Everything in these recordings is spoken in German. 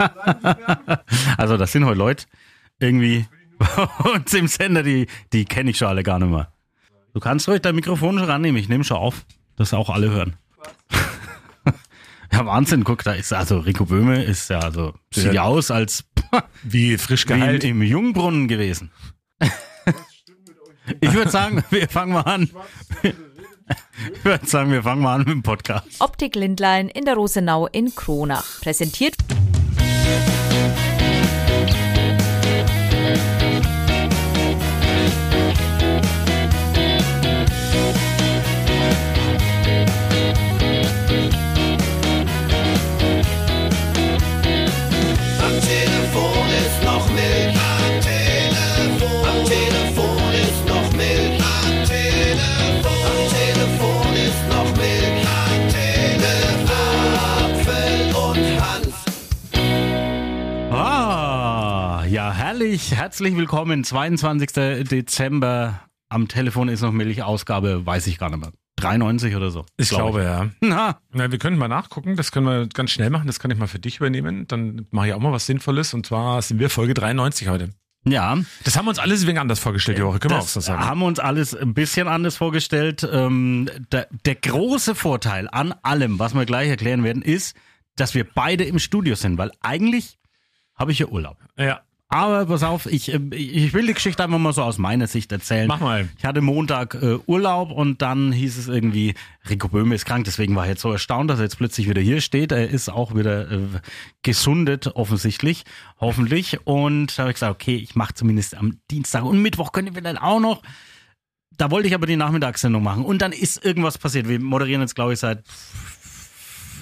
also das sind heute Leute irgendwie uns im Sender, die, die kenne ich schon alle gar nicht mehr. Du kannst ruhig dein Mikrofon schon rannehmen, ich nehme schon auf, dass auch alle hören. ja, Wahnsinn, guck, da ist also Rico Böhme ist ja also sieht ja aus als Wie frisch wie im, geheilt. im Jungbrunnen gewesen. ich würde sagen, wir fangen mal an. Ich würde sagen, wir fangen mal an mit dem Podcast. Optik Lindlein in der Rosenau in Kronach. Präsentiert herrlich. Herzlich willkommen. 22. Dezember. Am Telefon ist noch Milch. Ausgabe, weiß ich gar nicht mehr. 93 oder so. Ich glaub glaube, ja. Na, Na, wir können mal nachgucken, das können wir ganz schnell machen, das kann ich mal für dich übernehmen. Dann mache ich auch mal was Sinnvolles und zwar sind wir Folge 93 heute. ja. Das haben wir uns alles wegen anders vorgestellt die Woche, können wir auch Das so sagen. haben wir uns alles ein bisschen anders vorgestellt. Ähm, der, der große Vorteil an allem, was wir gleich erklären werden, ist, dass wir beide im Studio sind, weil eigentlich habe ich ja Urlaub. Ja, Aber pass auf, ich, äh, ich will die Geschichte einfach mal so aus meiner Sicht erzählen. Mach mal. Ich hatte Montag äh, Urlaub und dann hieß es irgendwie, Rico Böhme ist krank, deswegen war ich jetzt so erstaunt, dass er jetzt plötzlich wieder hier steht. Er ist auch wieder äh, gesundet, offensichtlich, hoffentlich. Und da habe ich gesagt, okay, ich mache zumindest am Dienstag und Mittwoch können wir dann auch noch. Da wollte ich aber die Nachmittagssendung machen. Und dann ist irgendwas passiert. Wir moderieren jetzt, glaube ich, seit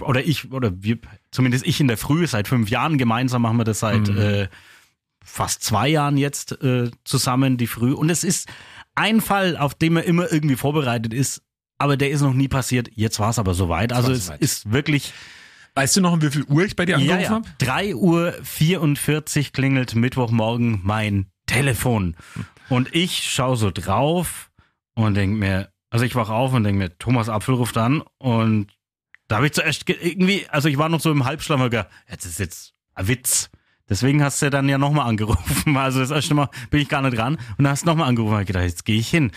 oder ich, oder wir, zumindest ich in der Früh, seit fünf Jahren gemeinsam machen wir das seit äh, fast zwei Jahren jetzt äh, zusammen, die Früh. Und es ist ein Fall, auf den man immer irgendwie vorbereitet ist, aber der ist noch nie passiert. Jetzt war es aber soweit. Also es soweit. ist wirklich Weißt du noch, um wie viel Uhr ich bei dir ja, angerufen ja. habe? 3 Uhr 44 klingelt Mittwochmorgen mein Telefon. Und ich schaue so drauf und denk mir, also ich wach auf und denk mir, Thomas Apfel ruft an und da habe ich zuerst ge- irgendwie, also ich war noch so im Halbschlaf und gedacht, jetzt ist jetzt ein Witz. Deswegen hast du dann ja nochmal angerufen. Also das erste Mal bin ich gar nicht dran und dann hast du nochmal angerufen und hab gedacht, jetzt gehe ich hin.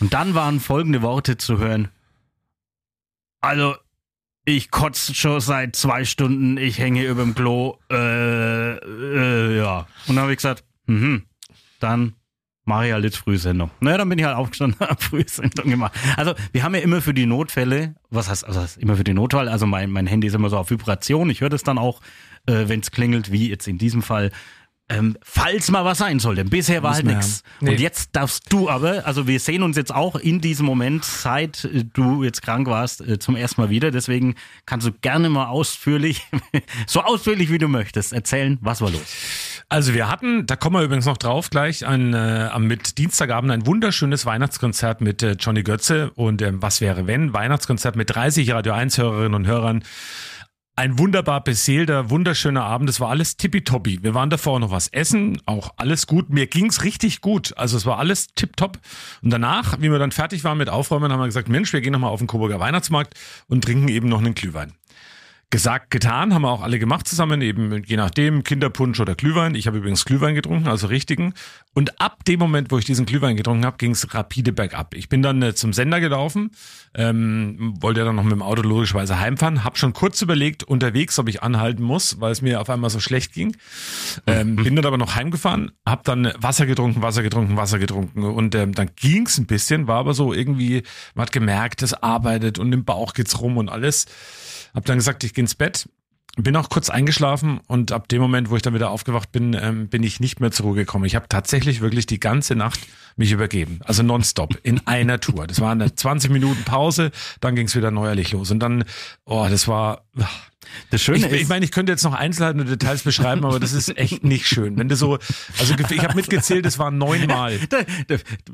Und dann waren folgende Worte zu hören. Also, ich kotze schon seit zwei Stunden, ich hänge über dem Klo. Äh, äh, ja. Und dann habe ich gesagt, mhm, dann mache ich halt jetzt Frühsendung. Naja, dann bin ich halt aufgestanden, habe Frühsendung gemacht. Also wir haben ja immer für die Notfälle, was heißt, was heißt immer für die Notfall, also mein, mein Handy ist immer so auf Vibration, ich höre das dann auch, äh, wenn es klingelt, wie jetzt in diesem Fall. Ähm, falls mal was sein sollte. Bisher war Muss halt nichts. Nee. Und jetzt darfst du aber, also wir sehen uns jetzt auch in diesem Moment, seit äh, du jetzt krank warst, äh, zum ersten Mal wieder. Deswegen kannst du gerne mal ausführlich, so ausführlich wie du möchtest, erzählen, was war los. Also wir hatten, da kommen wir übrigens noch drauf gleich, ein, äh, am mit Dienstagabend ein wunderschönes Weihnachtskonzert mit äh, Johnny Götze und ähm, was wäre wenn? Weihnachtskonzert mit 30 Radio 1 Hörerinnen und Hörern. Ein wunderbar beseelter, wunderschöner Abend. Es war alles tippitoppi. Wir waren davor noch was essen, auch alles gut. Mir ging's richtig gut. Also es war alles tipptopp. Und danach, wie wir dann fertig waren mit Aufräumen, haben wir gesagt, Mensch, wir gehen nochmal auf den Coburger Weihnachtsmarkt und trinken eben noch einen Glühwein. Gesagt, getan, haben wir auch alle gemacht zusammen, eben je nachdem, Kinderpunsch oder Glühwein. Ich habe übrigens Glühwein getrunken, also richtigen. Und ab dem Moment, wo ich diesen Glühwein getrunken habe, ging es rapide bergab. Ich bin dann äh, zum Sender gelaufen, ähm, wollte ja dann noch mit dem Auto logischerweise heimfahren, habe schon kurz überlegt unterwegs, ob ich anhalten muss, weil es mir auf einmal so schlecht ging. Ähm, bin dann aber noch heimgefahren, habe dann Wasser getrunken, Wasser getrunken, Wasser getrunken und ähm, dann ging es ein bisschen, war aber so irgendwie, man hat gemerkt, es arbeitet und im Bauch geht's rum und alles. Hab dann gesagt, ich gehe ins Bett. Bin auch kurz eingeschlafen und ab dem Moment, wo ich dann wieder aufgewacht bin, ähm, bin ich nicht mehr zur Ruhe gekommen. Ich habe tatsächlich wirklich die ganze Nacht mich übergeben. Also nonstop, in einer Tour. Das war eine 20 Minuten Pause, dann ging es wieder neuerlich los. Und dann, oh, das war. Das Schöne Ich, ist, ich meine, ich könnte jetzt noch Einzelheiten und Details beschreiben, aber das ist echt nicht schön. Wenn du so, also ich habe mitgezählt, es waren neunmal.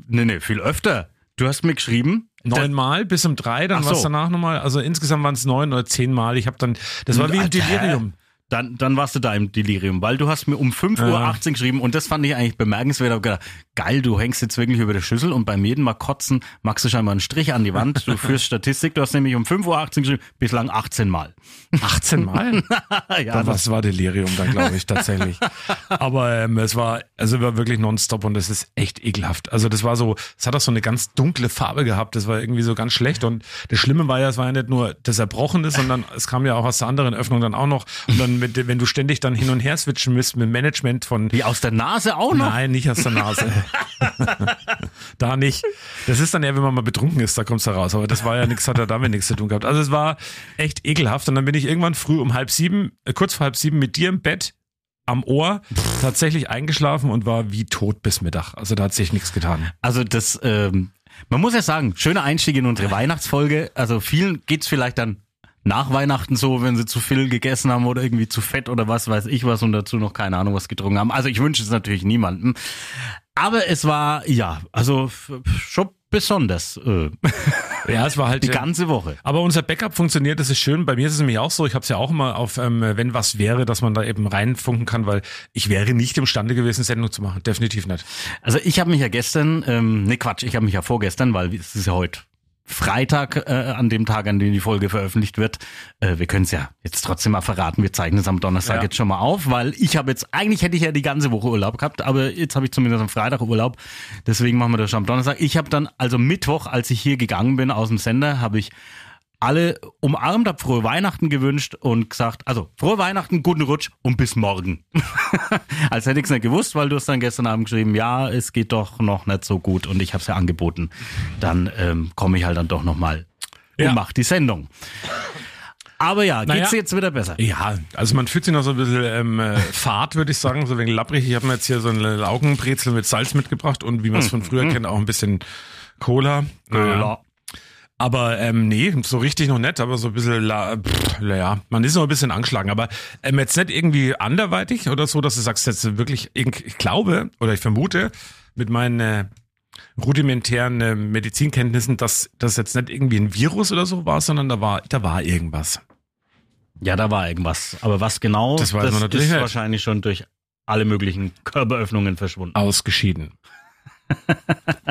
Nee, nee, viel öfter. Du hast mir geschrieben, Neunmal bis um drei, dann Ach war es so. danach nochmal, also insgesamt waren es neun oder zehnmal. Ich habe dann, das war wie ein Delirium. Dann, dann warst du da im Delirium, weil du hast mir um 5.18 Uhr geschrieben und das fand ich eigentlich bemerkenswert. Ich gedacht, geil, du hängst jetzt wirklich über der Schüssel und beim jeden Mal kotzen machst du scheinbar einen Strich an die Wand. Du führst Statistik, du hast nämlich um 5.18 Uhr geschrieben, bislang 18 Mal. 18 Mal? ja, Dann was war Delirium dann, glaube ich, tatsächlich. Aber ähm, es war, also war wirklich nonstop und das ist echt ekelhaft. Also das war so, es hat auch so eine ganz dunkle Farbe gehabt. Das war irgendwie so ganz schlecht. Und das Schlimme war ja, es war ja nicht nur das Erbrochene, sondern es kam ja auch aus der anderen Öffnung dann auch noch. Und dann, mit, wenn du ständig dann hin und her switchen müsst mit dem Management von Wie aus der Nase auch noch? Nein, nicht aus der Nase. da nicht. Das ist dann eher, wenn man mal betrunken ist, da kommt's da raus. Aber das war ja nichts, hat ja damit nichts zu tun gehabt. Also es war echt ekelhaft. Und dann bin ich irgendwann früh um halb sieben, äh, kurz vor halb sieben mit dir im Bett am Ohr tatsächlich eingeschlafen und war wie tot bis Mittag. Also da hat sich nichts getan. Also das, ähm, man muss ja sagen, schöner Einstieg in unsere Weihnachtsfolge. Also vielen geht's vielleicht dann nach Weihnachten so, wenn sie zu viel gegessen haben oder irgendwie zu fett oder was weiß ich was und dazu noch keine Ahnung was getrunken haben. Also ich wünsche es natürlich niemandem. Aber es war, ja, also schon besonders. Äh, Ja, es war halt die ganze Woche. Aber unser Backup funktioniert, das ist schön. Bei mir ist es nämlich auch so, ich habe es ja auch immer auf, ähm, wenn was wäre, dass man da eben reinfunken kann, weil ich wäre nicht imstande gewesen, Sendung zu machen. Definitiv nicht. Also ich habe mich ja gestern, ähm, nee Quatsch, ich habe mich ja vorgestern, weil es ist ja heute Freitag, äh, an dem Tag, an dem die Folge veröffentlicht wird. Äh, wir können es ja jetzt trotzdem mal verraten. Wir zeichnen es am Donnerstag Ja. jetzt schon mal auf, weil ich habe jetzt, eigentlich hätte ich ja die ganze Woche Urlaub gehabt, aber jetzt habe ich zumindest am Freitag Urlaub. Deswegen machen wir das schon am Donnerstag. Ich habe dann, also Mittwoch, als ich hier gegangen bin aus dem Sender, habe ich alle umarmt, hab frohe Weihnachten gewünscht und gesagt, also frohe Weihnachten, guten Rutsch und bis morgen. Als hätte ich es nicht gewusst, weil du hast dann gestern Abend geschrieben, ja, es geht doch noch nicht so gut und ich habe es ja angeboten. Dann ähm, komme ich halt dann doch nochmal und Ja. mach die Sendung. Aber ja, geht's Naja. jetzt wieder besser? Ja, also man fühlt sich noch so ein bisschen ähm, äh, fad, würde ich sagen, so wegen lapprig. Ich habe mir jetzt hier so eine Laugenbrezel mit Salz mitgebracht und wie man es von früher kennt, auch ein bisschen Cola. Naja. Aber ähm, nee, so richtig noch nicht, aber so ein bisschen, la, pff, ja, man ist noch ein bisschen angeschlagen. Aber ähm, jetzt nicht irgendwie anderweitig oder so, dass du sagst, jetzt wirklich, ich glaube oder ich vermute mit meinen äh, rudimentären äh, Medizinkenntnissen, dass das jetzt nicht irgendwie ein Virus oder so war, sondern da war, da war irgendwas. ja, da war irgendwas. Aber was genau, Das weiß man natürlich ist nicht. wahrscheinlich schon durch alle möglichen Körperöffnungen verschwunden. Ausgeschieden.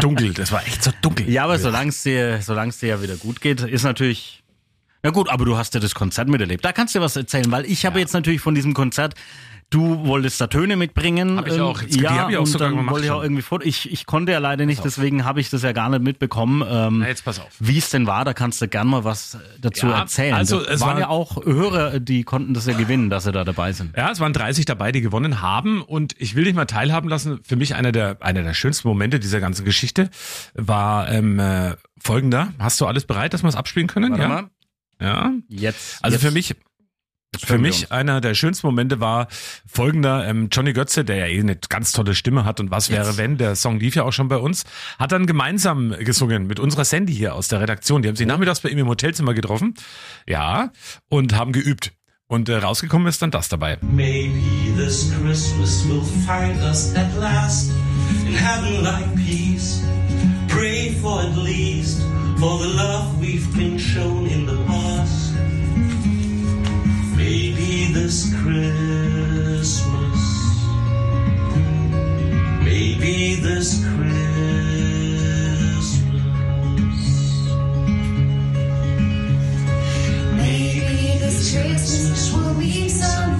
Dunkel, das war echt so dunkel. Ja, aber solange es dir, dir ja wieder gut geht, ist natürlich. Na gut, aber du hast ja das Konzert miterlebt. Da kannst du dir was erzählen, weil ich habe jetzt natürlich von diesem Konzert, du wolltest da Töne mitbringen. Hab ich ähm, auch. Jetzt- die ja, hab ich auch sogar gemacht wollte ich auch irgendwie vor. Ich, ich konnte ja leider nicht, deswegen habe ich das ja gar nicht mitbekommen. Ähm, Na, jetzt pass auf. Wie es denn war, da kannst du gern mal was dazu Ja, erzählen. also es waren war- ja auch Hörer, die konnten das ja gewinnen, dass sie da dabei sind. Ja, es waren 30 dabei, die gewonnen haben und ich will dich mal teilhaben lassen. Für mich einer der einer der schönsten Momente dieser ganzen Geschichte war ähm, äh, folgender. Hast du alles bereit, dass wir es abspielen können? Warte ja. mal. Ja. Jetzt. Also jetzt, für mich Für mich einer der schönsten Momente war folgender. Ähm, Johnny Götze, der ja eh eine ganz tolle Stimme hat und was wäre wenn, der Song lief ja auch schon bei uns, hat dann gemeinsam gesungen mit unserer Sandy hier aus der Redaktion. Die haben sich nachmittags bei ihm im Hotelzimmer getroffen. Ja, und haben geübt. Und äh, rausgekommen ist dann das dabei. Maybe this Christmas will find us at last in heaven like peace. Pray for at least for the love we've been shown in the this Christmas. Maybe this Christmas. Maybe this Christmas will be something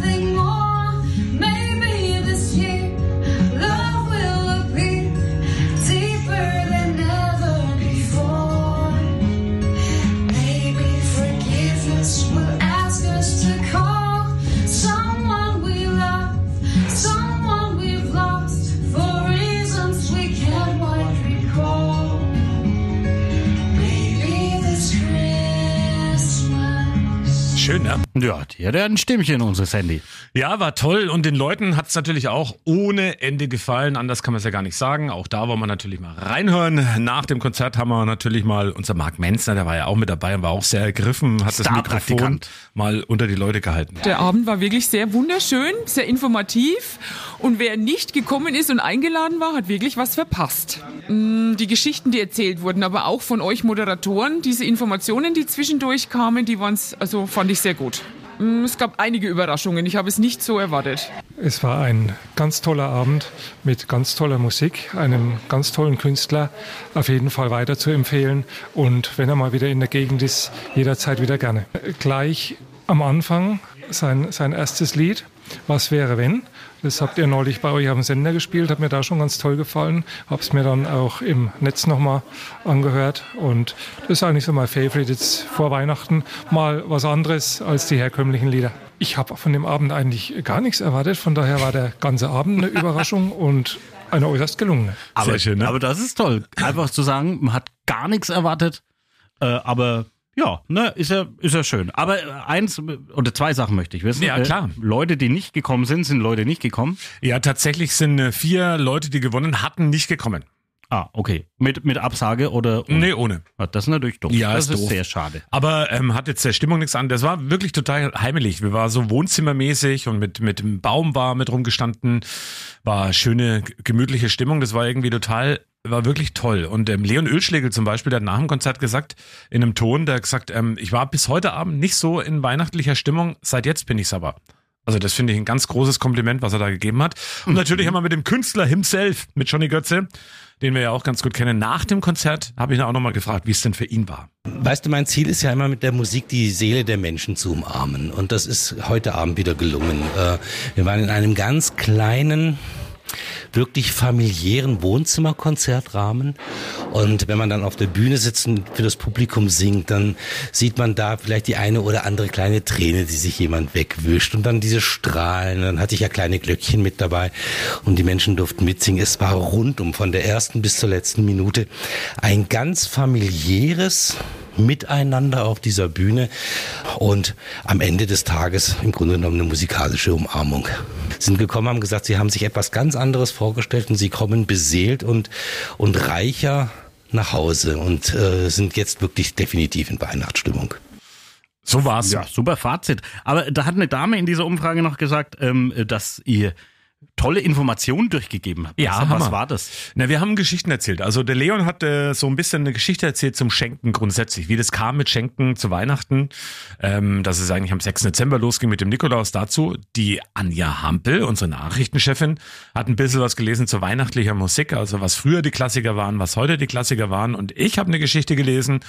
Schön, ne? Ja, die hat ja ein Stimmchen, unsere Sandy. Ja, war toll und den Leuten hat's natürlich auch ohne Ende gefallen. Anders kann man es ja gar nicht sagen. Auch da wollen wir natürlich mal reinhören. Nach dem Konzert haben wir natürlich mal unser Marc Menzner, der war ja auch mit dabei und war auch sehr ergriffen, hat das Mikrofon mal unter die Leute gehalten. Der Abend war wirklich sehr wunderschön, sehr informativ. Und wer nicht gekommen ist und eingeladen war, hat wirklich was verpasst. Mm, Die Geschichten, die erzählt wurden, aber auch von euch Moderatoren, diese Informationen, die zwischendurch kamen, die waren's, also fand ich sehr gut. Mm, Es gab einige Überraschungen. Ich habe es nicht so erwartet. Es war ein ganz toller Abend mit ganz toller Musik, einem ganz tollen Künstler, auf jeden Fall weiter zu empfehlen. Und wenn er mal wieder in der Gegend ist, jederzeit wieder gerne. Gleich am Anfang sein, sein erstes Lied, Was wäre wenn? Das habt ihr neulich bei euch auf dem Sender gespielt, hat mir da schon ganz toll gefallen. Hab's mir dann auch im Netz nochmal angehört. Und das ist eigentlich so mein Favorite jetzt vor Weihnachten. Mal was anderes als die herkömmlichen Lieder. Ich habe von dem Abend eigentlich gar nichts erwartet. Von daher war der ganze Abend eine Überraschung und eine äußerst gelungene. Aber, Sehr schön, ne? aber das ist toll. Einfach zu sagen, man hat gar nichts erwartet, äh, aber ja, ne, ist ja, ist ja schön. Aber äh, eins oder zwei Sachen möchte ich wissen. Ja, klar. Äh, Leute, die nicht gekommen sind, sind Leute nicht gekommen. Ja, tatsächlich sind äh, vier Leute, die gewonnen hatten, nicht gekommen. Ah, okay. Mit, mit Absage oder? ohne? Nee, ohne. Ah, Das ist natürlich doof. Ja, das ist ist doof. sehr schade. Aber ähm, hat jetzt der Stimmung nichts an. Das war wirklich total heimelig. Wir waren so wohnzimmermäßig und mit, mit dem Baum war mit rumgestanden. War schöne, gemütliche Stimmung. Das war irgendwie total, war wirklich toll. Und ähm, Leon Ölschlegel zum Beispiel, der hat nach dem Konzert gesagt, in einem Ton, der hat gesagt, ähm, ich war bis heute Abend nicht so in weihnachtlicher Stimmung. Seit jetzt bin ich's aber. Also das finde ich ein ganz großes Kompliment, was er da gegeben hat. Und natürlich haben wir mit dem Künstler himself, mit Johnny Götze, den wir ja auch ganz gut kennen, nach dem Konzert, habe ich ihn auch nochmal gefragt, wie es denn für ihn war. Weißt du, mein Ziel ist ja immer mit der Musik die Seele der Menschen zu umarmen. Und das ist heute Abend wieder gelungen. Äh, Wir waren in einem ganz kleinen, wirklich familiären Wohnzimmerkonzertrahmen. Und wenn man dann auf der Bühne sitzt und für das Publikum singt, dann sieht man da vielleicht die eine oder andere kleine Träne, die sich jemand wegwischt. Und dann diese Strahlen. Dann hatte ich ja kleine Glöckchen mit dabei. Und die Menschen durften mitsingen. Es war rundum von der ersten bis zur letzten Minute ein ganz familiäres, Miteinander auf dieser Bühne und am Ende des Tages im Grunde genommen eine musikalische Umarmung. Sind gekommen, haben gesagt, sie haben sich etwas ganz anderes vorgestellt und sie kommen beseelt und, und reicher nach Hause und äh, sind jetzt wirklich definitiv in Weihnachtsstimmung. So war's. Ja, super Fazit. Aber da hat eine Dame in dieser Umfrage noch gesagt, ähm, dass ihr tolle Informationen durchgegeben habt. Ja, was, was war das? Na, wir haben Geschichten erzählt. Also der Leon hat äh, so ein bisschen eine Geschichte erzählt zum Schenken grundsätzlich, wie das kam mit Schenken zu Weihnachten, ähm, dass es eigentlich am 6. Dezember losging mit dem Nikolaus dazu. Die Anja Hampel, unsere Nachrichtenchefin, hat ein bisschen was gelesen zu weihnachtlicher Musik, also was früher die Klassiker waren, was heute die Klassiker waren. Und ich habe eine Geschichte gelesen,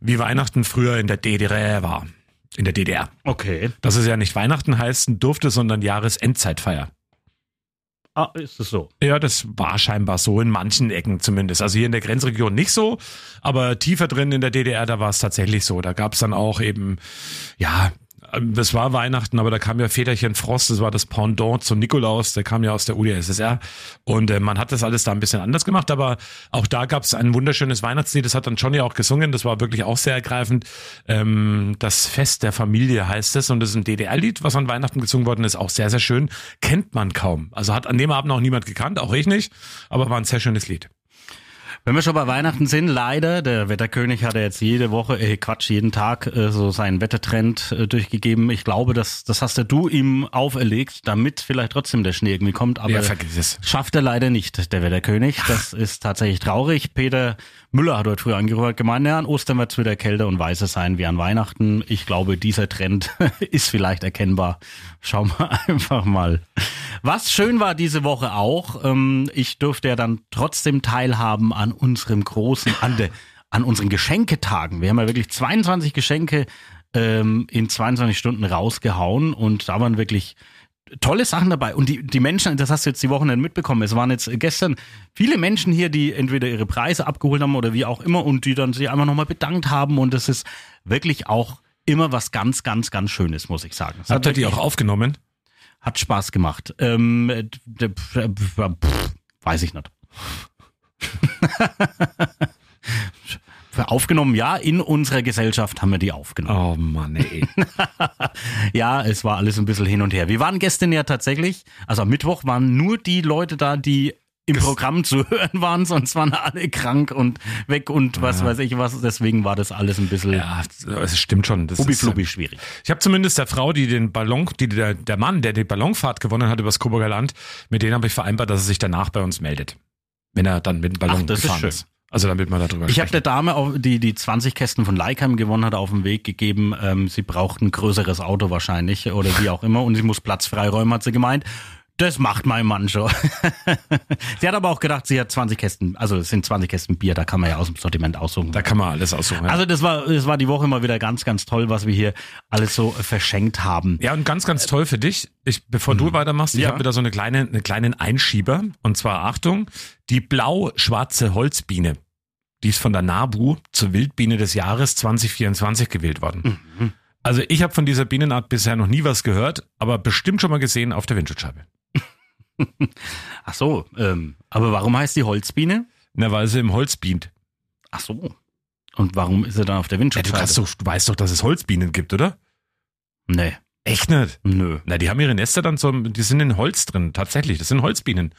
wie Weihnachten früher in der DDR war. In der DDR. Okay. Dass es ja nicht Weihnachten heißen durfte, sondern Jahresendzeitfeier. Ah, ist es so? Ja, das war scheinbar so in manchen Ecken zumindest. Also hier in der Grenzregion nicht so, aber tiefer drin in der DDR, da war es tatsächlich so. Da gab es dann auch eben, ja, das war Weihnachten, aber da kam ja Väterchen Frost, das war das Pendant zum Nikolaus, der kam ja aus der UdSSR und äh, man hat das alles da ein bisschen anders gemacht, aber auch da gab es ein wunderschönes Weihnachtslied, das hat dann Johnny auch gesungen, das war wirklich auch sehr ergreifend. Ähm, das Fest der Familie heißt es und das ist ein DDR-Lied, was an Weihnachten gesungen worden ist, auch sehr, sehr schön, kennt man kaum. Also hat an dem Abend auch niemand gekannt, auch ich nicht, aber war ein sehr schönes Lied. Wenn wir schon bei Weihnachten sind, leider, der Wetterkönig hat ja jetzt jede Woche, äh, Quatsch, jeden Tag äh, so seinen Wettertrend äh, durchgegeben. Ich glaube, das, das hast ja du ihm auferlegt, damit vielleicht trotzdem der Schnee irgendwie kommt. Aber Ja, schafft er leider nicht, der Wetterkönig. Das ist tatsächlich traurig. Peter Müller hat heute früh angerufen, hat gemeint, ja, an Ostern wird es wieder kälter und weißer sein wie an Weihnachten. Ich glaube, dieser Trend ist vielleicht erkennbar. Schauen wir einfach mal. Was schön war diese Woche auch, ähm, ich durfte ja dann trotzdem teilhaben an unserem großen, an, der, an unseren Geschenketagen. Wir haben ja wirklich 22 Geschenke ähm, in 22 Stunden rausgehauen und da waren wirklich tolle Sachen dabei. Und die, die Menschen, das hast du jetzt die Woche nicht mitbekommen, es waren jetzt gestern viele Menschen hier, die entweder ihre Preise abgeholt haben oder wie auch immer und die dann sich einfach nochmal bedankt haben und das ist wirklich auch immer was ganz, ganz, ganz Schönes, muss ich sagen. Es Habt ihr die auch aufgenommen? hat Spaß gemacht. Ähm, äh, äh, pf, weiß ich nicht. Aufgenommen, ja, in unserer Gesellschaft haben wir die aufgenommen. Oh Mann, ey. Ja, es war alles ein bisschen hin und her. Wir waren gestern ja tatsächlich, also am Mittwoch waren nur die Leute da, die im Programm zu hören waren, sonst waren alle krank und weg und was weiß ich was. Deswegen war das alles ein bisschen ja, es stimmt schon. Das ist, hubbi-flubbi schwierig. Ich habe zumindest der Frau, die den Ballon, die der, der Mann, der die Ballonfahrt gewonnen hat übers Coburger Land, mit denen habe ich vereinbart, dass er sich danach bei uns meldet. Wenn er dann mit dem Ballon Ach, das ist gefahren schön. ist. Also damit man darüber Ich habe der Dame, auf, die die 20 Kästen von Leikheim gewonnen hat, auf den Weg gegeben, ähm, sie braucht ein größeres Auto wahrscheinlich oder wie auch immer und sie muss Platz freiräumen, hat sie gemeint. Das macht mein Mann schon. sie hat aber auch gedacht, sie hat 20 Kästen, also es sind 20 Kästen Bier, da kann man ja aus dem Sortiment aussuchen. Da kann man alles aussuchen. Ja. Also das war, das war die Woche mal wieder ganz, ganz toll, was wir hier alles so verschenkt haben. Ja, und ganz, ganz toll für dich. Ich, bevor du weitermachst, ich Ja. habe wieder so eine kleine, einen kleinen Einschieber. Und zwar, Achtung, die blau-schwarze Holzbiene. Die ist von der NABU zur Wildbiene des Jahres 2024 gewählt worden. Also ich habe von dieser Bienenart bisher noch nie was gehört, aber bestimmt schon mal gesehen auf der Windschutzscheibe. Ach so, ähm, aber warum heißt die Holzbiene? Na, weil sie im Holz bient. Ach so. Und warum ist sie dann auf der Ja, du, Windschutzscheibe? doch, du weißt doch, dass es Holzbienen gibt, oder? nee, Echt nicht? nö. Na, die haben ihre Nester dann so, die sind in Holz drin, tatsächlich. Das sind Holzbienen.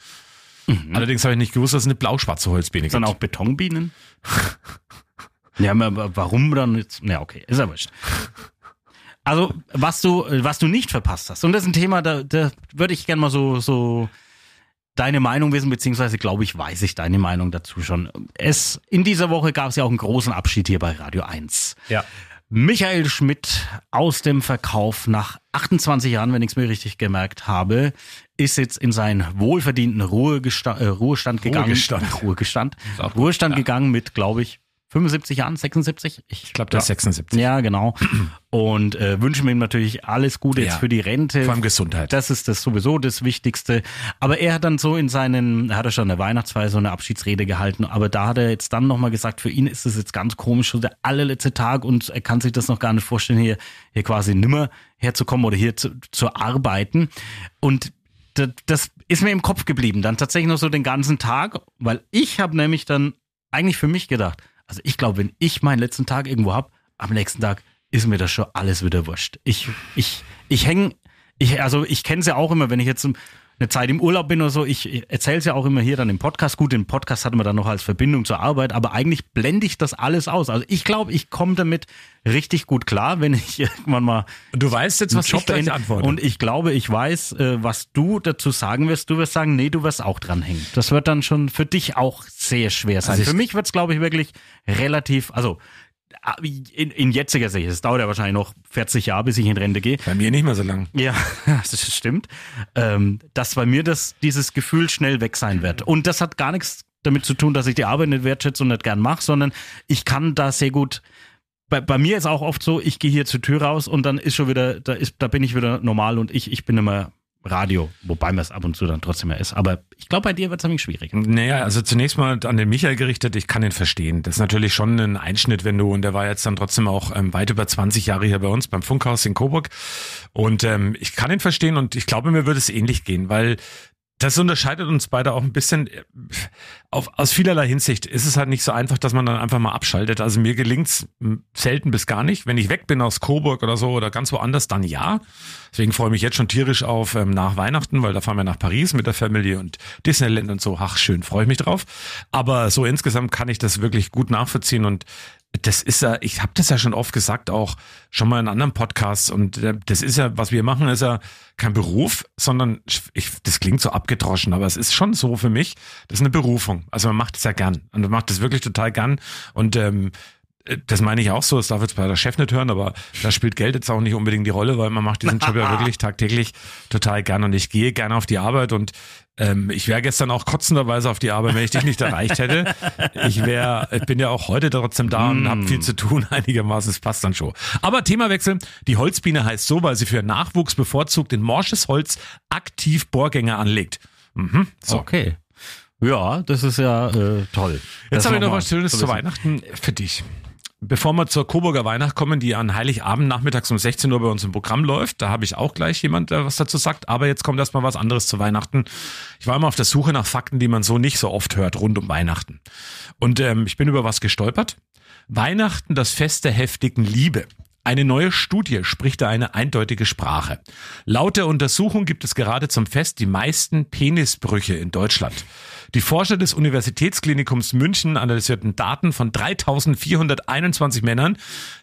Allerdings habe ich nicht gewusst, dass es eine blau-schwarze Holzbiene Dann gibt. auch Betonbienen? ja, aber warum dann jetzt? Na, okay, ist ja wurscht. Also, was du, was du nicht verpasst hast, und das ist ein Thema, da, da würde ich gerne mal so, so deine Meinung wissen, beziehungsweise glaube ich, weiß ich deine Meinung dazu schon. Es, in dieser Woche gab es ja auch einen großen Abschied hier bei Radio 1. Ja. Michael Schmidt aus dem Verkauf nach 28 Jahren, wenn ich es mir richtig gemerkt habe, ist jetzt in seinen wohlverdienten Ruhegesta äh, Ruhestand gegangen. Ruhegestand. Ruhegestand. Ist auch gut, Ruhestand ja. gegangen mit, glaube ich, 75 Jahren, 76? Ich glaube, das ist 76. Ja, genau. Und äh, wünschen wir ihm natürlich alles Gute Ja. jetzt für die Rente. Vor allem Gesundheit. Das ist das sowieso das Wichtigste. Aber er hat dann so in seinen, er hat ja schon eine Weihnachtsfeier so eine Abschiedsrede gehalten, aber da hat er jetzt dann nochmal gesagt, für ihn ist es jetzt ganz komisch, so der allerletzte Tag und er kann sich das noch gar nicht vorstellen, hier, hier quasi nimmer herzukommen oder hier zu, zu arbeiten. Und das, das ist mir im Kopf geblieben, dann tatsächlich noch so den ganzen Tag, weil ich habe nämlich dann eigentlich für mich gedacht, also ich glaube, wenn ich meinen letzten Tag irgendwo hab, am nächsten Tag ist mir das schon alles wieder wurscht. Ich, ich, ich häng, ich, also ich kenne es ja auch immer, wenn ich jetzt eine Zeit im Urlaub bin oder so, ich, erzähle es ja auch immer hier dann im Podcast. Gut, den Podcast hatten wir dann noch als Verbindung zur Arbeit, aber eigentlich blende ich das alles aus. Also ich glaube, ich komme damit richtig gut klar, wenn ich irgendwann mal du weißt jetzt, was ich gleich antworte. Und ich glaube, ich weiß, äh, was du dazu sagen wirst. Du wirst sagen, nee, du wirst auch dranhängen. Das wird dann schon für dich auch sehr schwer sein. Also für mich wird es, glaube ich, wirklich relativ, also in, in jetziger Sicht, es dauert ja wahrscheinlich noch 40 Jahre, bis ich in Rente gehe. Bei mir nicht mehr so lang. Ja, das stimmt. Ähm, dass bei mir das, dieses Gefühl schnell weg sein wird. Und das hat gar nichts damit zu tun, dass ich die Arbeit nicht wertschätze und nicht gern mache, sondern ich kann da sehr gut. Bei, bei mir ist auch oft so, ich gehe hier zur Tür raus und dann ist schon wieder, da ist, da bin ich wieder normal und ich, ich bin immer Radio, wobei man es ab und zu dann trotzdem mehr ist. Aber ich glaube, bei dir wird es nämlich schwierig. Naja, also zunächst mal an den Michael gerichtet, ich kann ihn verstehen. Das ist natürlich schon ein Einschnitt, wenn du, und der war jetzt dann trotzdem auch ähm, weit über 20 Jahre hier bei uns beim Funkhaus in Coburg. Und ähm, ich kann ihn verstehen und ich glaube, mir würde es ähnlich gehen, weil das unterscheidet uns beide auch ein bisschen auf, aus vielerlei Hinsicht. Ist es halt nicht so einfach, dass man dann einfach mal abschaltet. Also mir gelingt's selten bis gar nicht. Wenn ich weg bin aus Coburg oder so oder ganz woanders, dann ja. Deswegen freue ich mich jetzt schon tierisch auf ähm, nach Weihnachten, weil da fahren wir nach Paris mit der Family und Disneyland und so. Ach, schön, freue ich mich drauf. Aber so insgesamt kann ich das wirklich gut nachvollziehen und das ist ja, ich habe das ja schon oft gesagt, auch schon mal in anderen Podcasts und äh, das ist ja, was wir machen, ist ja kein Beruf, sondern ich, das klingt so abgedroschen, aber es ist schon so für mich, das ist eine Berufung. Also man macht es ja gern und man macht es wirklich total gern und ähm, äh, das meine ich auch so, das darf jetzt bei der Chef nicht hören, aber da spielt Geld jetzt auch nicht unbedingt die Rolle, weil man macht diesen Job ja wirklich tagtäglich total gern und ich gehe gerne auf die Arbeit und ähm, ich wäre gestern auch kotzenderweise auf die Arbeit, wenn ich dich nicht erreicht hätte. Ich wäre, ich bin ja auch heute trotzdem da und habe viel zu tun, einigermaßen, es passt dann schon. Aber Themawechsel, die Holzbiene heißt so, weil sie für Nachwuchs bevorzugt in morsches Holz aktiv Bohrgänge anlegt. Mhm, so. Okay. Ja, das ist ja äh, toll. Jetzt habe ich noch was Schönes zu. Weihnachten für dich. Bevor wir zur Coburger Weihnacht kommen, die an Heiligabend nachmittags um 16 Uhr bei uns im Programm läuft, da habe ich auch gleich jemand, der was dazu sagt. Aber jetzt kommt erstmal was anderes zu Weihnachten. Ich war immer auf der Suche nach Fakten, die man so nicht so oft hört rund um Weihnachten. Und ähm, ich bin über was gestolpert. Weihnachten, das Fest der heftigen Liebe. Eine neue Studie spricht da eine eindeutige Sprache. Laut der Untersuchung gibt es gerade zum Fest die meisten Penisbrüche in Deutschland. Die Forscher des Universitätsklinikums München analysierten Daten von 3421 Männern,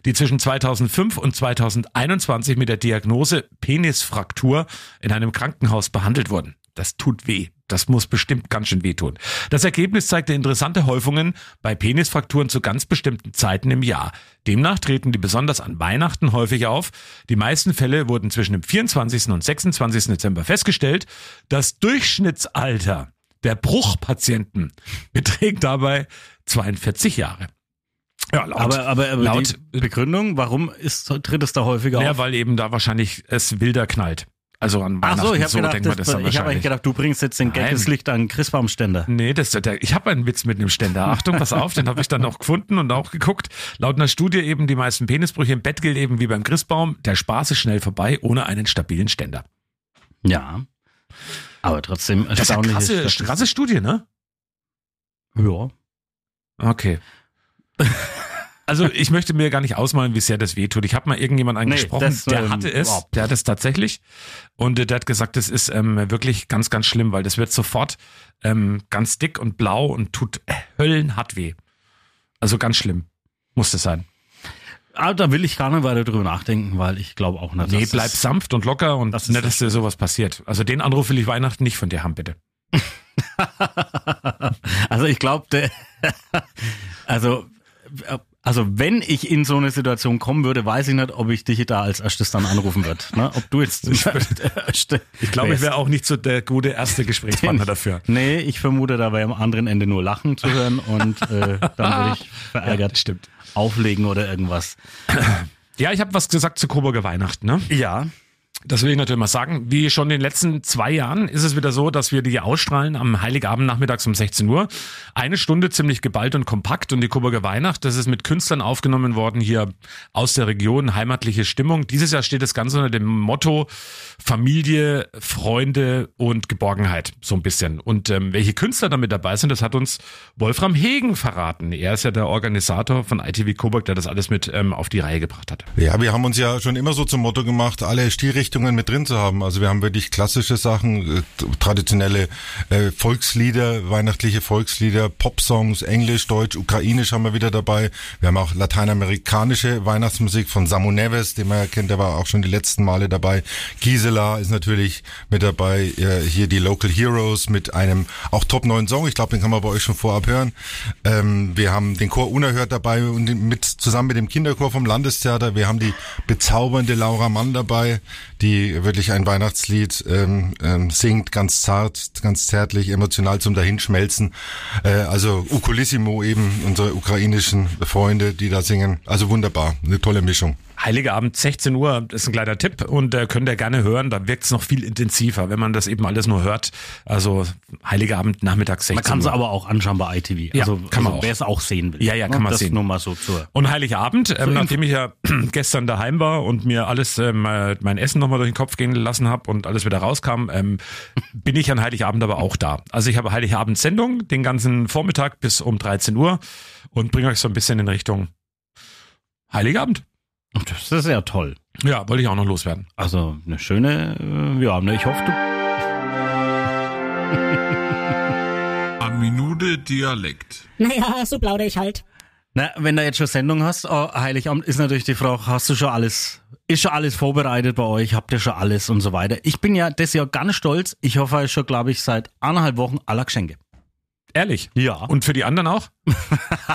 die zwischen 2005 und 2021 mit der Diagnose Penisfraktur in einem Krankenhaus behandelt wurden. Das tut weh. Das muss bestimmt ganz schön wehtun. Das Ergebnis zeigte interessante Häufungen bei Penisfrakturen zu ganz bestimmten Zeiten im Jahr. Demnach treten die besonders an Weihnachten häufig auf. Die meisten Fälle wurden zwischen dem 24. und 26. Dezember festgestellt. Das Durchschnittsalter der Bruchpatienten beträgt dabei 42 Jahre. Ja, laut, Aber, aber, aber laut, Begründung, warum ist, tritt es da häufiger ja, auf? weil eben da wahrscheinlich es wilder knallt. Also an Ach Weihnachten so, ich habe gedacht, denkt man das, das ich habe eigentlich gedacht, du bringst jetzt den Gag Licht an Christbaumständer. Nee, das, der, ich habe einen Witz mit einem Ständer. Achtung, pass auf, den habe ich dann auch gefunden und auch geguckt. Laut einer Studie eben die meisten Penisbrüche im Bett gilt eben wie beim Christbaum. Der Spaß ist schnell vorbei ohne einen stabilen Ständer. Ja. Aber trotzdem Das ist eine krasse, krasse Studie, ne? Ja. Okay. Also ich möchte mir gar nicht ausmalen, wie sehr das wehtut. Ich habe mal irgendjemand angesprochen, das, der ähm, hatte es, boah. der hat es tatsächlich und äh, der hat gesagt, das ist ähm, wirklich ganz, ganz schlimm, weil das wird sofort ähm, ganz dick und blau und tut höllenhart weh. Also ganz schlimm muss das sein. Aber da will ich gar nicht weiter drüber nachdenken, weil ich glaube auch nicht, Nee, bleib es- sanft und locker und das ist nicht, dass dir sowas passiert. Also den Anruf will ich Weihnachten nicht von dir haben, bitte. also ich glaube, der, also, also wenn ich in so eine Situation kommen würde, weiß ich nicht, ob ich dich da als erstes dann anrufen würde. Ne? Ob du jetzt Ich glaube, ich wäre auch nicht so der gute erste Gesprächspartner dafür. Nee, ich vermute, da wäre am anderen Ende nur Lachen zu hören und äh, dann würde ich verärgert stimmt. auflegen oder irgendwas. Ja, ich habe was gesagt zu Coburger Weihnachten, ne? Ja. Das will ich natürlich mal sagen. Wie schon in den letzten zwei Jahren ist es wieder so, dass wir die ausstrahlen am Heiligabend nachmittags um 16 Uhr. Eine Stunde ziemlich geballt und kompakt und die Coburger Weihnacht, das ist mit Künstlern aufgenommen worden hier aus der Region, heimatliche Stimmung. Dieses Jahr steht das Ganze unter dem Motto Familie, Freunde und Geborgenheit, so ein bisschen. Und ähm, welche Künstler damit dabei sind, das hat uns Wolfram Hegen verraten. Er ist ja der Organisator von ITV Coburg, der das alles mit ähm, auf die Reihe gebracht hat. Ja, wir haben uns ja schon immer so zum Motto gemacht, alle Stilrichtungen mit drin zu haben. Also wir haben wirklich klassische Sachen, äh, traditionelle äh, Volkslieder, weihnachtliche Volkslieder, Popsongs, Englisch, Deutsch, Ukrainisch haben wir wieder dabei. Wir haben auch lateinamerikanische Weihnachtsmusik von Samu Neves, den man kennt, der war auch schon die letzten Male dabei. Gisela ist natürlich mit dabei, äh, hier die Local Heroes mit einem auch top neuen Song. Ich glaube, den kann man bei euch schon vorab hören. Ähm, wir haben den Chor Unerhört dabei und mit zusammen mit dem Kinderchor vom Landestheater. Wir haben die bezaubernde Laura Mann dabei, die wirklich ein Weihnachtslied ähm, ähm, singt, ganz zart, ganz zärtlich, emotional zum Dahinschmelzen. Äh, also Ukulissimo eben, unsere ukrainischen Freunde, die da singen. Also wunderbar, eine tolle Mischung. Heilige Abend 16 Uhr ist ein kleiner Tipp und äh, könnt ihr gerne hören. Da wirkt es noch viel intensiver, wenn man das eben alles nur hört. Also Heilige Abend nachmittags 16 Man kann es Uhr. aber auch anschauen bei ITV. Ja, also, kann man also auch. wer es auch sehen will. Ja, ja, kann Ne? man das sehen. nur mal so zur. Und Heiligabend, ähm, Info- nachdem ich ja gestern daheim war und mir alles ähm, äh, mein Essen nochmal durch den Kopf gehen lassen habe und alles wieder rauskam, ähm, bin ich an Heiligabend aber auch da. Also ich habe Heiligabend Sendung den ganzen Vormittag bis um 13 Uhr und bringe euch so ein bisschen in Richtung Heiligabend. Das ist ja toll. Ja, wollte ich auch noch loswerden. Also eine schöne, äh, ja, ne, ich hoffe, du. Eine Minute Dialekt. Naja, so plaudere ich halt. Na, wenn du jetzt schon Sendung hast, oh, Heiligabend, ist natürlich die Frage, hast du schon alles, ist schon alles vorbereitet bei euch, habt ihr schon alles und so weiter. Ich bin ja das Jahr ganz stolz, ich hoffe schon, glaube ich, seit eineinhalb Wochen aller Geschenke. Ehrlich. Ja. Und für die anderen auch?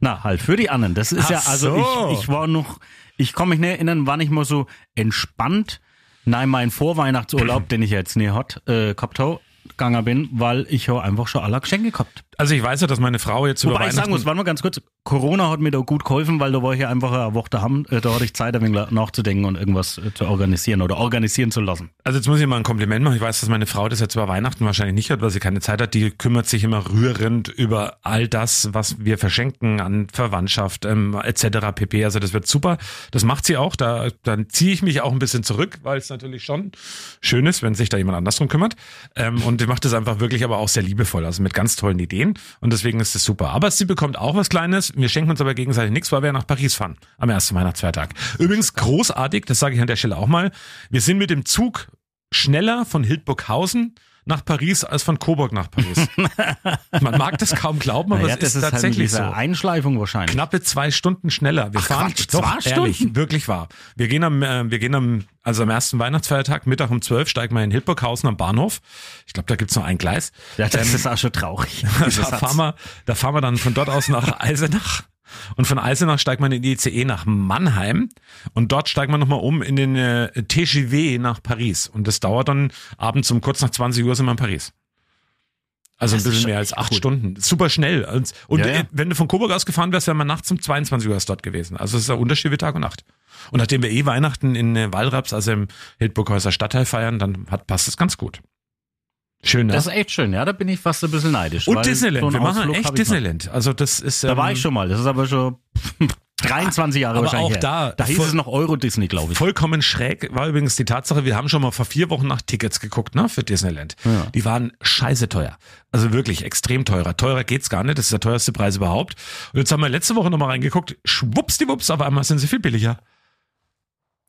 Na, halt für die anderen. Das ist Ach ja, also so. ich, ich war noch, ich kann mich nicht erinnern, wann ich mal so entspannt, nein, mein Vorweihnachtsurlaub, den ich jetzt nie hat, äh, gehabt habe, gegangen bin, weil ich ja einfach schon aller Geschenke gehabt. Also ich weiß ja, dass meine Frau jetzt über Wobei ich sagen muss, warte mal ganz kurz, Corona hat mir da gut geholfen, weil da war ich ja einfach eine Woche daheim, äh, da hatte ich Zeit, ein wenig nachzudenken und irgendwas äh, zu organisieren oder organisieren zu lassen. Also jetzt muss ich mal ein Kompliment machen. Ich weiß, dass meine Frau das jetzt über Weihnachten wahrscheinlich nicht hat, weil sie keine Zeit hat. Die kümmert sich immer rührend über all das, was wir verschenken an Verwandtschaft ähm, etc. pp. Also das wird super. Das macht sie auch. Da dann ziehe ich mich auch ein bisschen zurück, weil es natürlich schon schön ist, wenn sich da jemand anders drum kümmert. Ähm, und die macht das einfach wirklich aber auch sehr liebevoll, also mit ganz tollen Ideen. Und deswegen ist es super. Aber sie bekommt auch was Kleines. Wir schenken uns aber gegenseitig nichts, weil wir nach Paris fahren am ersten Weihnachtsfeiertag. Übrigens großartig, das sage ich an der Stelle auch mal. Wir sind mit dem Zug schneller von Hildburghausen nach Paris als von Coburg nach Paris. Man mag das kaum glauben, aber Naja, es ist ist halt tatsächlich dieser so. Einschleifung wahrscheinlich. Knappe zwei Stunden schneller. Wir Ach, fahren Quatsch, doch, zwei ehrlich, Stunden? wirklich wahr. Wir gehen am, äh, wir gehen am, also am ersten Weihnachtsfeiertag, Mittag um zwölf, steigen wir in Hildburghausen am Bahnhof. Ich glaube, da gibt's noch ein Gleis. Ja, das Ähm, ist auch schon traurig. da fahren wir, da fahren wir dann von dort aus nach Eisenach. Und von Eisenach steigt man in die ICE nach Mannheim und dort steigt man nochmal um in den äh, TGV nach Paris. Und das dauert dann abends um kurz nach 20 Uhr sind wir in Paris. Also Das ein bisschen mehr als acht gut. Stunden. Super schnell. Und, und Ja, ja. wenn du von Coburg aus gefahren wärst, wären wir nachts um 22 Uhr dort gewesen. Also es ist ein Unterschied wie Tag und Nacht. Und nachdem wir eh Weihnachten in äh, Wallraps, also im Hildburghäuser Stadtteil feiern, dann hat, passt es ganz gut. Schön, ne? Das ist echt schön, ja, da bin ich fast ein bisschen neidisch. Und Disneyland. so wir machen Ausflug echt. Disneyland. Also das ist. Da war ähm, ich schon mal, das ist aber schon 23 Jahre Aber wahrscheinlich auch her. da- Da hieß es noch Euro Disney, glaube ich. Vollkommen schräg war übrigens die Tatsache, wir haben schon mal vor vier Wochen nach Tickets geguckt, ne, für Disneyland. Ja. Die waren scheiße teuer. Also wirklich extrem teurer. Teurer geht's gar nicht. Das ist der teuerste Preis überhaupt. Und jetzt haben wir letzte Woche nochmal reingeguckt. Schwuppsdiwupps, auf einmal sind sie viel billiger.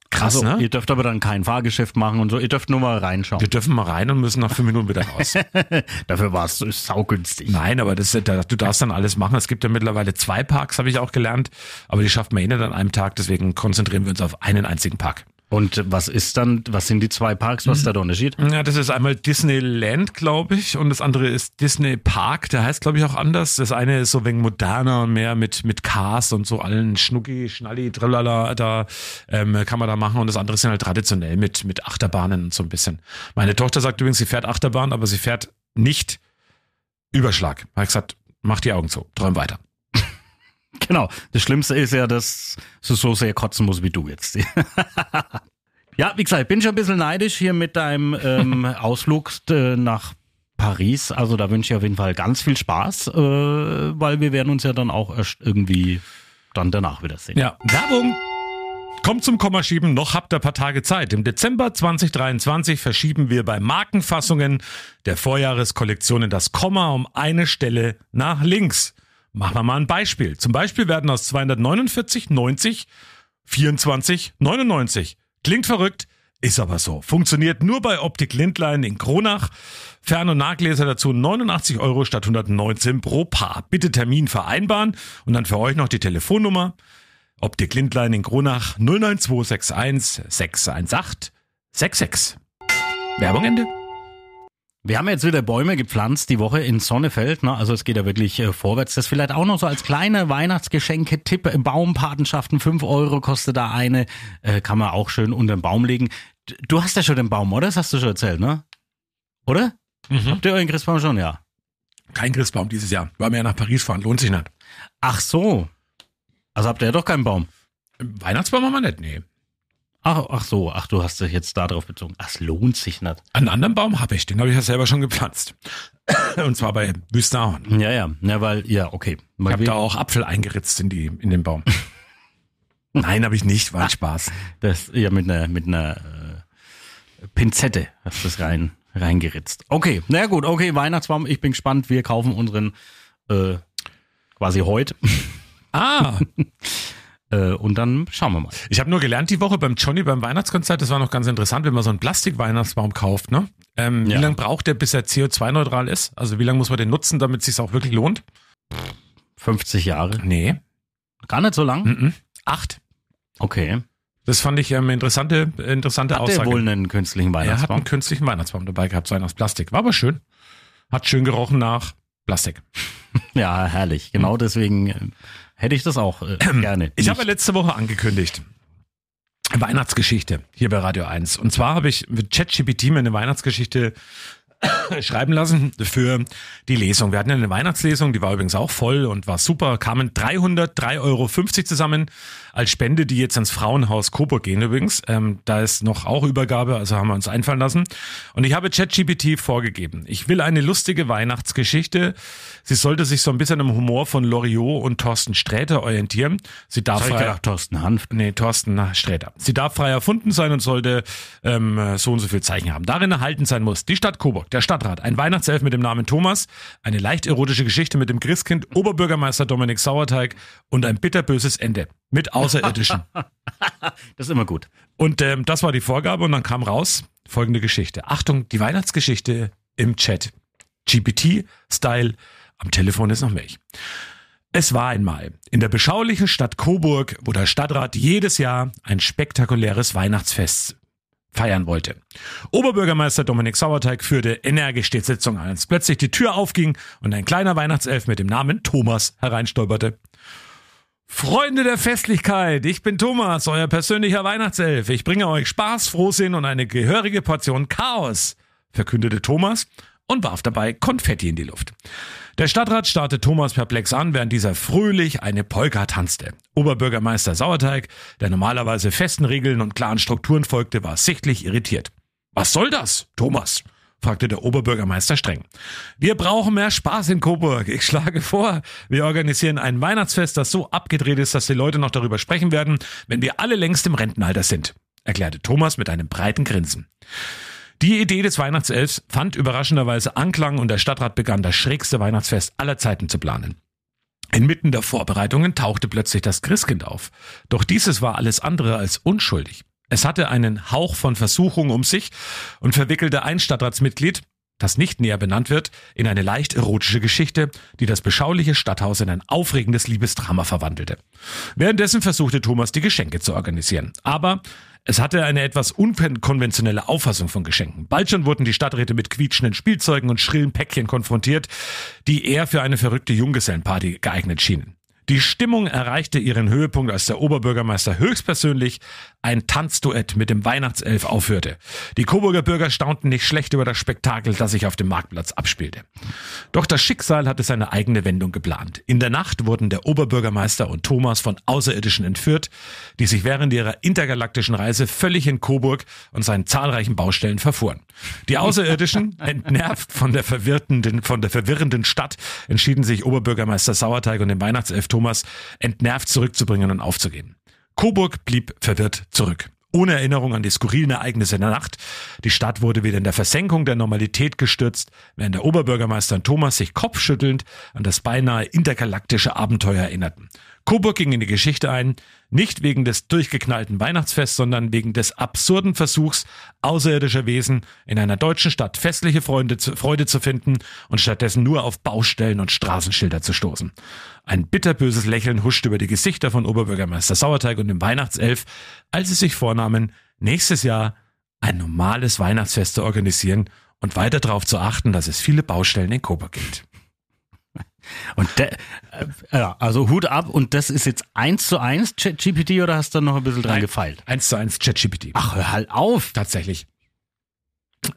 Krass, also, ne? Ihr dürft aber dann kein Fahrgeschäft machen und so, ihr dürft nur mal reinschauen. Wir dürfen mal rein und müssen nach fünf Minuten wieder raus. Dafür war es saugünstig. Nein, aber das, da- du darfst dann alles machen. Es gibt ja mittlerweile zwei Parks, habe ich auch gelernt. Aber die schafft man eh nicht an einem Tag. Deswegen konzentrieren wir uns auf einen einzigen Park. Und was ist dann, was sind die zwei Parks, was ist da der Unterschied? Ja, das ist einmal Disneyland, glaube ich, und das andere ist Disney Park, der heißt, glaube ich, auch anders. Das eine ist so wegen moderner und mehr mit, mit Cars und so allen Schnucki, Schnalli, Trillala, da ähm, kann man da machen. Und das andere sind halt traditionell mit, mit Achterbahnen und so ein bisschen. Meine Tochter sagt übrigens, sie fährt Achterbahn, aber sie fährt nicht Überschlag. Hat gesagt, mach die Augen zu, träum weiter. Genau. Das Schlimmste ist ja, dass sie so sehr kotzen muss wie du jetzt. ja, wie gesagt, ich bin schon ein bisschen neidisch hier mit deinem ähm, Ausflug äh, nach Paris. Also da wünsche ich auf jeden Fall ganz viel Spaß, äh, weil wir werden uns ja dann auch erst irgendwie dann danach wiedersehen. Ja, Werbung. Kommt zum Kommaschieben, noch habt ihr ein paar Tage Zeit. Im Dezember 2023 verschieben wir bei Markenfassungen der Vorjahreskollektionen das Komma um eine Stelle nach links. Machen wir mal ein Beispiel. Zum Beispiel werden aus 249 90 24 99. Klingt verrückt, ist aber so. Funktioniert nur bei Optik Lindlein in Kronach. Fern- und Nachgläser dazu 89 Euro statt 119 pro Paar. Bitte Termin vereinbaren und dann für euch noch die Telefonnummer. Optik Lindlein in Kronach 09261 618 66. Werbung Ende. Wir haben jetzt wieder Bäume gepflanzt die Woche in Sonnefeld. Ne? Also es geht ja wirklich äh, vorwärts. Das vielleicht auch noch so als kleine Weihnachtsgeschenke-Tipp. Äh, Baumpatenschaften, 5 Euro kostet da eine. Äh, kann man auch schön unter den Baum legen. Du hast ja schon den Baum, oder? Das hast du schon erzählt, ne? Oder? Habt ihr euren Christbaum schon? Ja. Kein Christbaum dieses Jahr. Weil wir ja nach Paris fahren. Lohnt sich nicht. Ach so. Also habt ihr ja doch keinen Baum. Weihnachtsbaum haben wir nicht, nee. Ach, ach so, ach, du hast dich jetzt darauf bezogen. Ach, es lohnt sich nicht. Einen anderen Baum habe ich, den habe ich ja selber schon gepflanzt. Und zwar bei Wüstenahorn. Ja, ja, ja, weil, ja, okay. Ich Weil habe da auch Apfel eingeritzt in, die, in den Baum. Nein, habe ich nicht, war ein Spaß. Das, ja, mit einer, mit einer äh, Pinzette hast du das rein, reingeritzt. Okay, na gut, okay, Weihnachtsbaum, ich bin gespannt. Wir kaufen unseren äh, quasi heute. Ah, und dann schauen wir mal. ich habe nur gelernt die Woche beim Johnny beim Weihnachtskonzert, das war noch ganz interessant, wenn man so einen Plastik-Weihnachtsbaum kauft, ne? Ähm, Ja. Wie lange braucht der, bis er CO2-neutral ist? Also wie lange muss man den nutzen, damit es sich auch wirklich lohnt? 50 Jahre. Nee. Gar nicht so lang? Mhm. Acht. Okay. Das fand ich ähm, eine interessante, interessante Hat Aussage. wohl einen künstlichen er hat Weihnachtsbaum? einen künstlichen Weihnachtsbaum dabei gehabt, so einen aus Plastik. War aber schön. Hat schön gerochen nach Plastik. ja, herrlich. Genau deswegen äh, hätte ich das auch äh, gerne. Ich habe ja letzte Woche angekündigt. Weihnachtsgeschichte hier bei Radio 1. Und zwar habe ich mit ChatGPT mir eine Weihnachtsgeschichte schreiben lassen für die Lesung. Wir hatten ja eine Weihnachtslesung, die war übrigens auch voll und war super. Kamen 303,50 Euro zusammen als Spende, die jetzt ans Frauenhaus Coburg gehen übrigens. Ähm, da ist noch auch Übergabe, also haben wir uns einfallen lassen. Und ich habe ChatGPT vorgegeben. Ich will eine lustige Weihnachtsgeschichte. Sie sollte sich so ein bisschen am Humor von Loriot und Thorsten Sträter orientieren. Sie darf frei- gedacht, Thorsten Hanf. Nee, Thorsten Sträter. Sie darf frei erfunden sein und sollte ähm, so und so viel Zeichen haben. Darin erhalten sein muss die Stadt Coburg, Coburg, der Stadtrat, ein Weihnachtself mit dem Namen Thomas, eine leicht erotische Geschichte mit dem Christkind, Oberbürgermeister Dominik Sauerteig und ein bitterböses Ende mit Außerirdischen. Das ist immer gut. Und ähm, das war die Vorgabe und dann kam raus folgende Geschichte. Achtung, die Weihnachtsgeschichte im Chat. GPT-Style, am Telefon ist noch Milch. Es war einmal in der beschaulichen Stadt Coburg, wo der Stadtrat jedes Jahr ein spektakuläres Weihnachtsfest feiern wollte. Oberbürgermeister Dominik Sauerteig führte energisch die Sitzung ein, als plötzlich die Tür aufging und ein kleiner Weihnachtself mit dem Namen Thomas hereinstolperte. Freunde der Festlichkeit, ich bin Thomas, euer persönlicher Weihnachtself. Ich bringe euch Spaß, Frohsinn und eine gehörige Portion Chaos, verkündete Thomas und warf dabei Konfetti in die Luft. Der Stadtrat starrte Thomas perplex an, während dieser fröhlich eine Polka tanzte. Oberbürgermeister Sauerteig, der normalerweise festen Regeln und klaren Strukturen folgte, war sichtlich irritiert. Was soll das, Thomas? Fragte der Oberbürgermeister streng. Wir brauchen mehr Spaß in Coburg. Ich schlage vor, wir organisieren ein Weihnachtsfest, das so abgedreht ist, dass die Leute noch darüber sprechen werden, wenn wir alle längst im Rentenalter sind, erklärte Thomas mit einem breiten Grinsen. Die Idee des Weihnachtselfs fand überraschenderweise Anklang und der Stadtrat begann das schrägste Weihnachtsfest aller Zeiten zu planen. Inmitten der Vorbereitungen tauchte plötzlich das Christkind auf. Doch dieses war alles andere als unschuldig. Es hatte einen Hauch von Versuchung um sich und verwickelte ein Stadtratsmitglied, das nicht näher benannt wird, in eine leicht erotische Geschichte, die das beschauliche Stadthaus in ein aufregendes Liebesdrama verwandelte. Währenddessen versuchte Thomas die Geschenke zu organisieren. Aber es hatte eine etwas unkonventionelle Auffassung von Geschenken. Bald schon wurden die Stadträte mit quietschenden Spielzeugen und schrillen Päckchen konfrontiert, die eher für eine verrückte Junggesellenparty geeignet schienen. Die Stimmung erreichte ihren Höhepunkt, als der Oberbürgermeister höchstpersönlich ein Tanzduett mit dem Weihnachtself aufhörte. Die Coburger Bürger staunten nicht schlecht über das Spektakel, das sich auf dem Marktplatz abspielte. Doch das Schicksal hatte seine eigene Wendung geplant. In der Nacht wurden der Oberbürgermeister und Thomas von Außerirdischen entführt, die sich während ihrer intergalaktischen Reise völlig in Coburg und seinen zahlreichen Baustellen verfuhren. Die Außerirdischen, entnervt von der verwirrenden, von der verwirrenden Stadt, entschieden sich Oberbürgermeister Sauerteig und den Weihnachtself Thomas entnervt zurückzubringen und aufzugeben. Coburg blieb verwirrt zurück. Ohne Erinnerung an die skurrilen Ereignisse der Nacht. Die Stadt wurde wieder in der Versenkung der Normalität gestürzt, während der Oberbürgermeister und Thomas sich kopfschüttelnd an das beinahe intergalaktische Abenteuer erinnerten. Coburg ging in die Geschichte ein, nicht wegen des durchgeknallten Weihnachtsfests, sondern wegen des absurden Versuchs außerirdischer Wesen in einer deutschen Stadt festliche Freunde zu, Freude zu finden und stattdessen nur auf Baustellen und Straßenschilder zu stoßen. Ein bitterböses Lächeln huschte über die Gesichter von Oberbürgermeister Sauerteig und dem Weihnachtself, als sie sich vornahmen, nächstes Jahr ein normales Weihnachtsfest zu organisieren und weiter darauf zu achten, dass es viele Baustellen in Coburg gibt. Und der, äh, ja, also Hut ab und das ist jetzt eins zu eins ChatGPT oder hast du noch ein bisschen dran Nein. gefeilt? Eins zu eins ChatGPT. Ach, hör halt auf. Tatsächlich.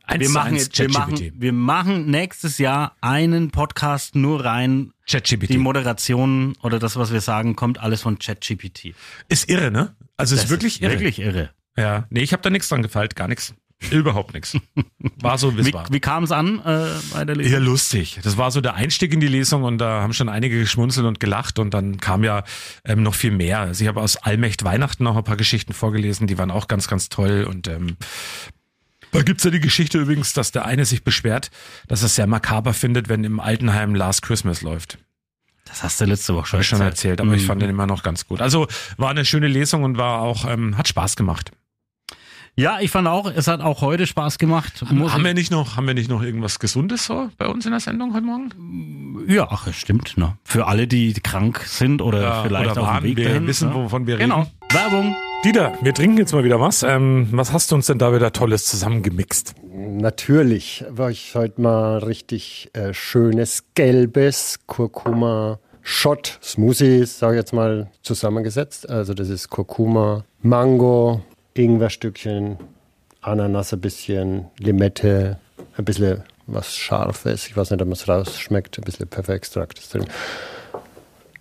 Eins Wir zu machen, eins jetzt, wir, ChatGPT. machen, wir machen nächstes Jahr einen Podcast nur rein. ChatGPT. Die Moderation oder das, was wir sagen, kommt alles von ChatGPT. Ist irre, ne? Also ist Das wirklich irre. Wirklich irre. Ja, nee, ich habe da nichts dran gefeilt, gar nichts. Überhaupt nichts. War so, wie Wie, kam es an äh, bei der Lesung? Eher lustig. Das war so der Einstieg in die Lesung und da haben schon einige geschmunzelt und gelacht und dann kam ja ähm, noch viel mehr. Also ich habe aus Allmächt Weihnachten noch ein paar Geschichten vorgelesen, die waren auch ganz, ganz toll und ähm, da gibt's ja die Geschichte übrigens, dass der eine sich beschwert, dass er es sehr makaber findet, wenn im Altenheim Last Christmas läuft. Das hast du letzte Woche schon, ich schon erzählt, aber ich Mhm. fand den immer noch ganz gut. Also war eine schöne Lesung und war auch, ähm, hat Spaß gemacht. Ja, ich fand auch, es hat auch heute Spaß gemacht. Muss Haben wir nicht noch, haben wir nicht noch irgendwas Gesundes so bei uns in der Sendung heute Morgen? Ja, ach, es stimmt. Ne? Für alle, die krank sind oder Ja, vielleicht oder auf dem Weg wir dahin. wissen, ne? wovon wir Genau. reden. Werbung. Dieter, wir trinken jetzt mal wieder was. Ähm, was hast du uns denn da wieder Tolles zusammengemixt? Natürlich war ich heute mal richtig äh, schönes gelbes Kurkuma Shot Smoothie, sage ich jetzt mal, zusammengesetzt. Also das ist Kurkuma, Mango, Ingwerstückchen, Ananas ein bisschen, Limette, ein bisschen was Scharfes. Ich weiß nicht, ob man es rausschmeckt. Ein bisschen Pfefferextrakt ist drin.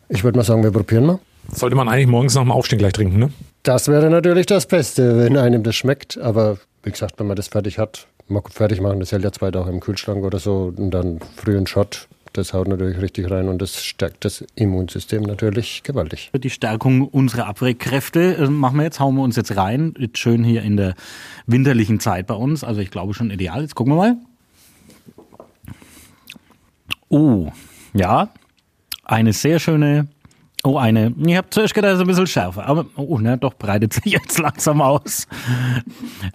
Ich würde mal sagen, wir probieren mal. Sollte man eigentlich morgens nach dem Aufstehen gleich trinken, ne? Das wäre natürlich das Beste, wenn einem das schmeckt. Aber wie gesagt, wenn man das fertig hat, mal fertig machen, das hält ja zwei Tage im Kühlschrank oder so und dann früh einen Shot. Das haut natürlich richtig rein und das stärkt das Immunsystem natürlich gewaltig. Die Stärkung unserer Abwehkkräfte äh, machen wir jetzt, hauen wir uns jetzt rein. Jetzt schön hier in der winterlichen Zeit bei uns. Also ich glaube schon ideal. Jetzt gucken wir mal. Oh, ja. Eine sehr schöne. Oh, eine. Ich habe zuerst gedacht, ist ein bisschen schärfer. Aber, oh, ne, doch breitet sich jetzt langsam aus.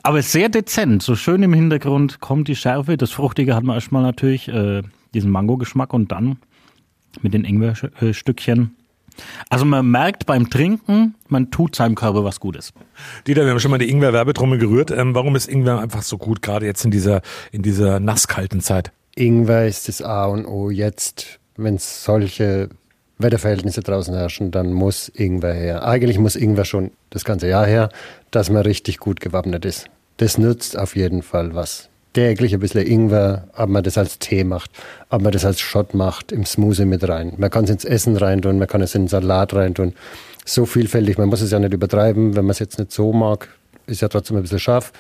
Aber sehr dezent. So schön im Hintergrund kommt die Schärfe. Das Fruchtige hat man erstmal natürlich, äh, diesen Mango-Geschmack und dann mit den Ingwer-Stückchen. Also man merkt beim Trinken, man tut seinem Körper was Gutes. Dieter, wir haben schon mal die Ingwer-Werbetrommel gerührt. Ähm, warum ist Ingwer einfach so gut, gerade jetzt in dieser, in dieser nasskalten Zeit? Ingwer ist das A und O jetzt, wenn es solche Wetterverhältnisse draußen herrschen, dann muss Ingwer her. Eigentlich muss Ingwer schon das ganze Jahr her, dass man richtig gut gewappnet ist. Das nützt auf jeden Fall was. Täglich ein bisschen Ingwer, ob man das als Tee macht, ob man das als Shot macht, im Smoothie mit rein. Man kann es ins Essen reintun, man kann es in den Salat reintun. So vielfältig, man muss es ja nicht übertreiben. Wenn man es jetzt nicht so mag, ist ja trotzdem ein bisschen scharf.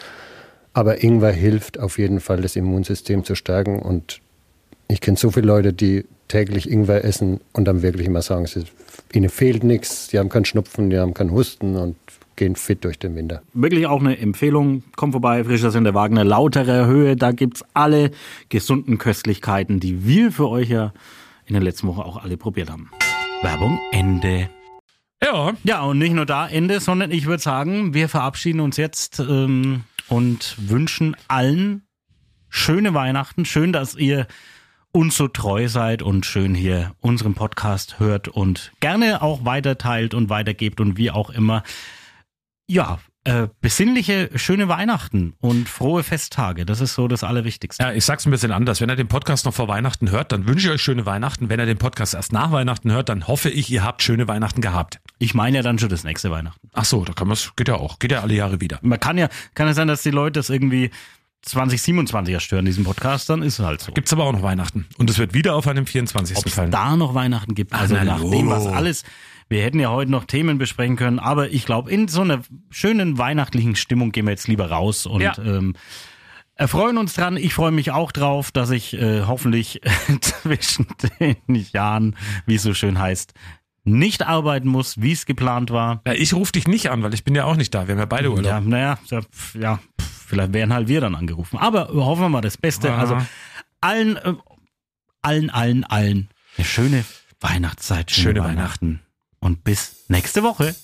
Aber Ingwer hilft auf jeden Fall, das Immunsystem zu stärken. Und ich kenne so viele Leute, die täglich Ingwer essen und dann wirklich immer sagen, sie, ihnen fehlt nichts, die haben keinen Schnupfen, die haben keinen Husten und gehen fit durch den Winter. Wirklich auch eine Empfehlung. Kommt vorbei, Frischers in der Wagner, lautere Höhe. Da gibt's alle gesunden Köstlichkeiten, die wir für euch ja in der letzten Woche auch alle probiert haben. Werbung Ende. Ja. Ja, und nicht nur da Ende, sondern ich würde sagen, wir verabschieden uns jetzt ähm, und wünschen allen schöne Weihnachten. Schön, dass ihr uns so treu seid und schön hier unseren Podcast hört und gerne auch weiterteilt und weitergebt und wie auch immer. Ja, äh, besinnliche, schöne Weihnachten und frohe Festtage. Das ist so das Allerwichtigste. Ja, ich sag's ein bisschen anders. Wenn ihr den Podcast noch vor Weihnachten hört, dann wünsche ich euch schöne Weihnachten. Wenn ihr den Podcast erst nach Weihnachten hört, dann hoffe ich, ihr habt schöne Weihnachten gehabt. Ich meine ja dann schon das nächste Weihnachten. Ach so, da kann man's, geht ja auch. Geht ja alle Jahre wieder. Man kann ja, kann ja sein, dass die Leute das irgendwie 2027 stören, diesen Podcast, dann ist es halt so. Gibt's aber auch noch Weihnachten. Und es wird wieder auf einem 24. Ob es fallen. da noch Weihnachten gibt, also na, nach dem, was alles. Wir hätten ja heute noch Themen besprechen können, aber ich glaube, in so einer schönen weihnachtlichen Stimmung gehen wir jetzt lieber raus und Ja. ähm, erfreuen uns dran. Ich freue mich auch drauf, dass ich äh, hoffentlich zwischen den Jahren, wie es so schön heißt, nicht arbeiten muss, wie es geplant war. Ja, ich rufe dich nicht an, weil ich bin ja auch nicht da. Wir haben ja beide Urlaub. Ja, naja, ja, ja, vielleicht wären halt wir dann angerufen. Aber hoffen wir mal das Beste. Ah. Also allen, äh, allen, allen, allen eine schöne Weihnachtszeit, schöne, Schöne Weihnachten. Und bis nächste Woche.